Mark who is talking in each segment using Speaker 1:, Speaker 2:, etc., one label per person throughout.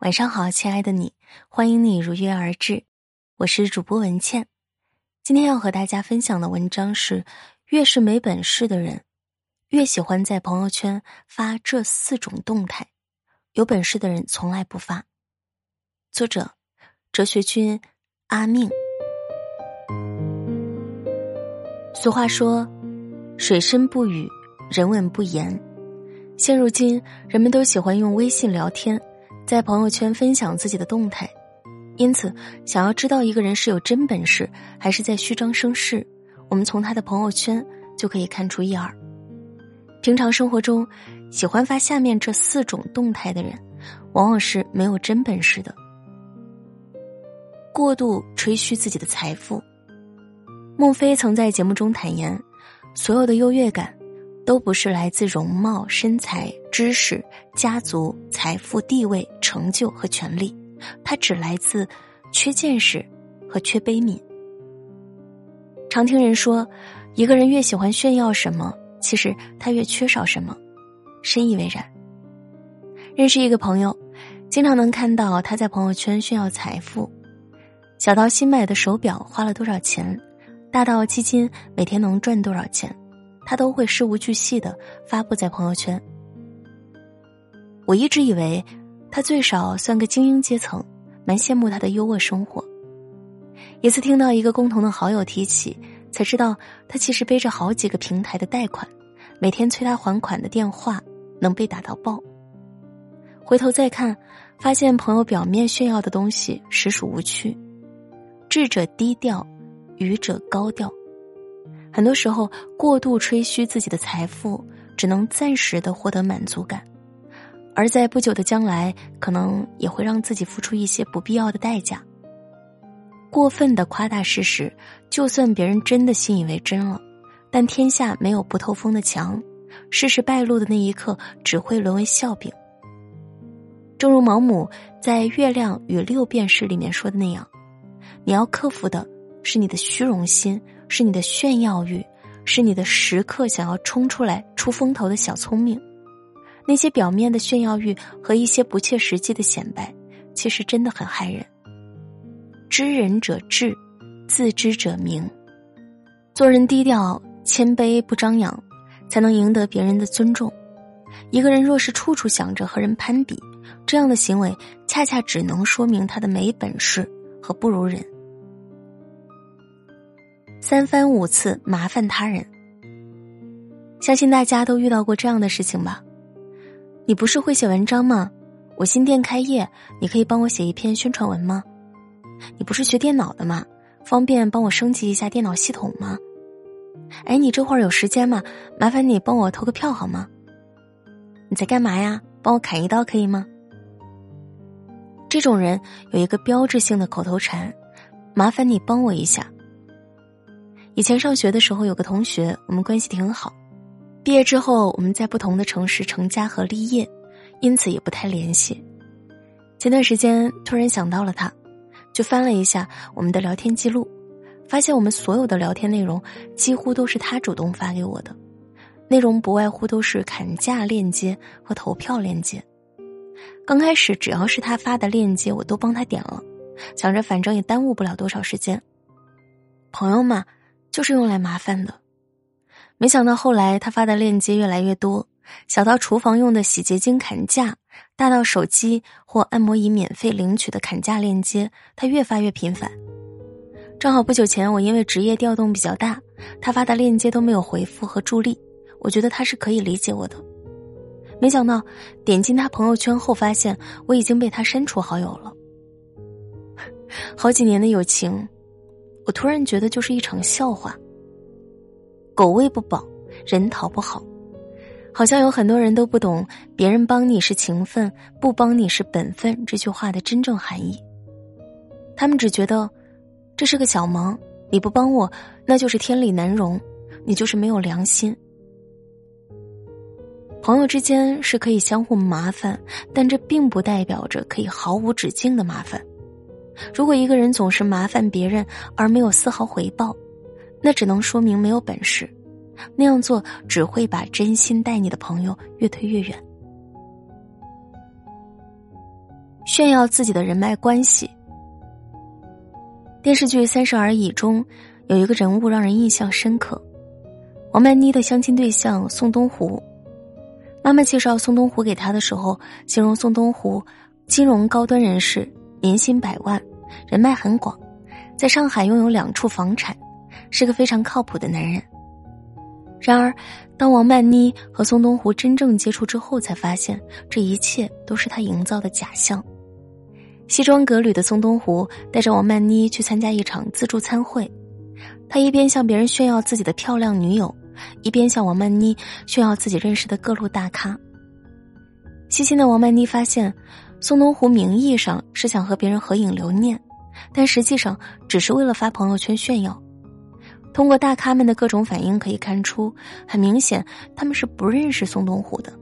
Speaker 1: 晚上好，亲爱的你，欢迎你如约而至，我是主播文倩。今天要和大家分享的文章是：越是没本事的人，越喜欢在朋友圈发这四种动态，有本事的人从来不发。作者：哲学君阿命。俗话说：“水深不语，人稳不言。”现如今，人们都喜欢用微信聊天。在朋友圈分享自己的动态，因此想要知道一个人是有真本事还是在虚张声势，我们从他的朋友圈就可以看出一二。平常生活中，喜欢发下面这四种动态的人，往往是没有真本事的。过度吹嘘自己的财富，孟非曾在节目中坦言，所有的优越感。都不是来自容貌、身材、知识、家族、财富、地位、成就和权利，它只来自缺见识和缺悲悯。常听人说，一个人越喜欢炫耀什么，其实他越缺少什么，深以为然。认识一个朋友，经常能看到他在朋友圈炫耀财富，小到新买的手表花了多少钱，大到基金每天能赚多少钱。他都会事无巨细的发布在朋友圈。我一直以为他最少算个精英阶层，蛮羡慕他的优渥生活。一次听到一个共同的好友提起，才知道他其实背着好几个平台的贷款，每天催他还款的电话能被打到爆。回头再看，发现朋友表面炫耀的东西实属无趣，智者低调，愚者高调。很多时候，过度吹嘘自己的财富，只能暂时的获得满足感，而在不久的将来，可能也会让自己付出一些不必要的代价。过分的夸大事实，就算别人真的信以为真了，但天下没有不透风的墙，事实败露的那一刻，只会沦为笑柄。正如毛姆在《月亮与六便士》里面说的那样，你要克服的是你的虚荣心。是你的炫耀欲，是你的时刻想要冲出来出风头的小聪明。那些表面的炫耀欲和一些不切实际的显摆，其实真的很害人。知人者智，自知者明。做人低调、谦卑、不张扬，才能赢得别人的尊重。一个人若是处处想着和人攀比，这样的行为恰恰只能说明他的没本事和不如人。三番五次麻烦他人，相信大家都遇到过这样的事情吧？你不是会写文章吗？我新店开业，你可以帮我写一篇宣传文吗？你不是学电脑的吗？方便帮我升级一下电脑系统吗？哎，你这会儿有时间吗？麻烦你帮我投个票好吗？你在干嘛呀？帮我砍一刀可以吗？这种人有一个标志性的口头禅：麻烦你帮我一下。以前上学的时候，有个同学，我们关系挺好。毕业之后，我们在不同的城市成家和立业，因此也不太联系。前段时间突然想到了他，就翻了一下我们的聊天记录，发现我们所有的聊天内容几乎都是他主动发给我的，内容不外乎都是砍价链接和投票链接。刚开始只要是他发的链接，我都帮他点了，想着反正也耽误不了多少时间。朋友嘛。就是用来麻烦的，没想到后来他发的链接越来越多，小到厨房用的洗洁精砍价，大到手机或按摩仪免费领取的砍价链接，他越发越频繁。正好不久前我因为职业调动比较大，他发的链接都没有回复和助力，我觉得他是可以理解我的。没想到点进他朋友圈后，发现我已经被他删除好友了。好几年的友情。我突然觉得就是一场笑话。狗喂不饱，人讨不好，好像有很多人都不懂“别人帮你是情分，不帮你是本分”这句话的真正含义。他们只觉得这是个小忙，你不帮我，那就是天理难容，你就是没有良心。朋友之间是可以相互麻烦，但这并不代表着可以毫无止境的麻烦。如果一个人总是麻烦别人而没有丝毫回报，那只能说明没有本事。那样做只会把真心待你的朋友越推越远。炫耀自己的人脉关系。电视剧《三十而已》中有一个人物让人印象深刻，王曼妮的相亲对象宋东湖。妈妈介绍宋东湖给他的时候，形容宋东湖金融高端人士，年薪百万，人脉很广，在上海拥有两处房产，是个非常靠谱的男人。然而，当王曼妮和宋东湖真正接触之后，才发现这一切都是他营造的假象。西装革履的宋东湖带着王曼妮去参加一场自助餐会，他一边向别人炫耀自己的漂亮女友。一边向王曼妮炫耀自己认识的各路大咖。细心的王曼妮发现，宋东湖名义上是想和别人合影留念，但实际上只是为了发朋友圈炫耀。通过大咖们的各种反应可以看出，很明显他们是不认识宋东湖的。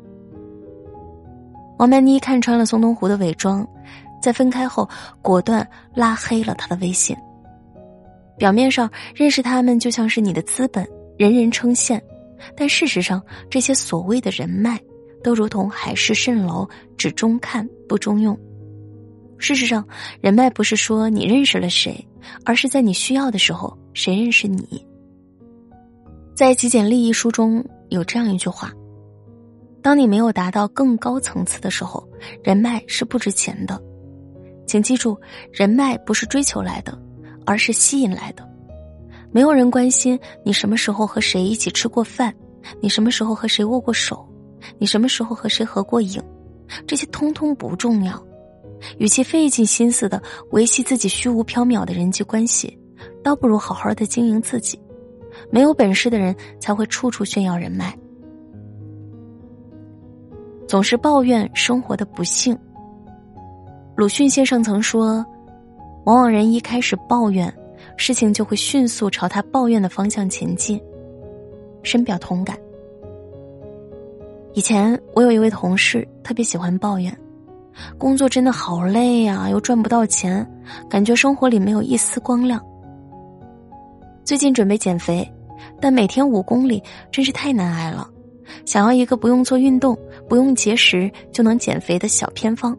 Speaker 1: 王曼妮看穿了宋东湖的伪装，在分开后果断拉黑了他的微信。表面上认识他们就像是你的资本。人人称羡，但事实上，这些所谓的人脉，都如同海市蜃楼，只中看不中用。事实上，人脉不是说你认识了谁，而是在你需要的时候，谁认识你。在《极简利益》书中有这样一句话：当你没有达到更高层次的时候，人脉是不值钱的。请记住，人脉不是追求来的，而是吸引来的。没有人关心你什么时候和谁一起吃过饭，你什么时候和谁握过手，你什么时候和谁合过影，这些通通不重要。与其费尽心思的维系自己虚无缥缈的人际关系，倒不如好好的经营自己。没有本事的人才会处处炫耀人脉，总是抱怨生活的不幸。鲁迅先生曾说：“往往人一开始抱怨。”事情就会迅速朝他抱怨的方向前进，深表同感。以前我有一位同事特别喜欢抱怨，工作真的好累呀，又赚不到钱，感觉生活里没有一丝光亮。最近准备减肥，但每天五公里真是太难挨了，想要一个不用做运动、不用节食就能减肥的小偏方。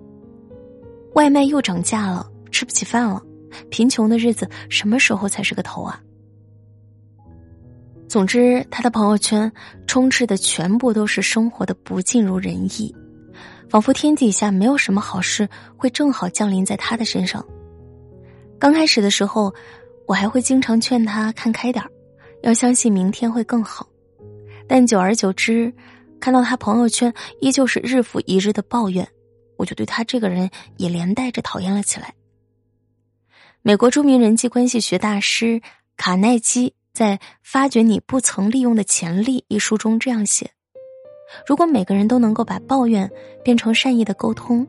Speaker 1: 外卖又涨价了，吃不起饭了。贫穷的日子什么时候才是个头啊？总之，他的朋友圈充斥的全部都是生活的不尽如人意，仿佛天底下没有什么好事会正好降临在他的身上。刚开始的时候，我还会经常劝他看开点儿，要相信明天会更好。但久而久之，看到他朋友圈依旧是日复一日的抱怨，我就对他这个人也连带着讨厌了起来。美国著名人际关系学大师卡耐基在《发掘你不曾利用的潜力》一书中这样写：如果每个人都能够把抱怨变成善意的沟通，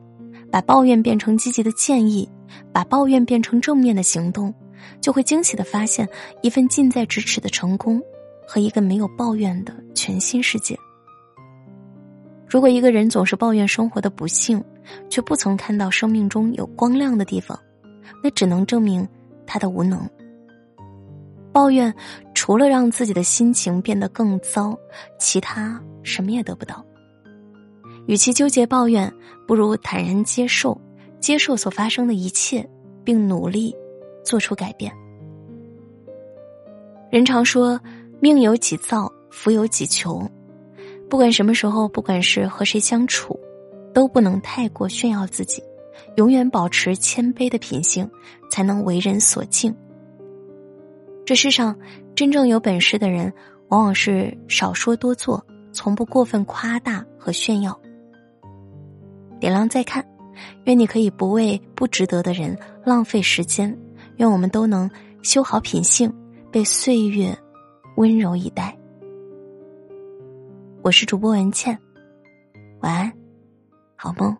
Speaker 1: 把抱怨变成积极的建议，把抱怨变成正面的行动，就会惊喜的发现一份近在咫尺的成功和一个没有抱怨的全新世界。如果一个人总是抱怨生活的不幸，却不曾看到生命中有光亮的地方，那只能证明他的无能。抱怨除了让自己的心情变得更糟，其他什么也得不到。与其纠结抱怨，不如坦然接受，接受所发生的一切，并努力做出改变。人常说，命由己造，福由己求。不管什么时候，不管是和谁相处，都不能太过炫耀自己。永远保持谦卑的品性，才能为人所敬。这世上真正有本事的人，往往是少说多做，从不过分夸大和炫耀。点亮再看，愿你可以不为不值得的人浪费时间。愿我们都能修好品性，被岁月温柔以待。我是主播文倩，晚安，好梦。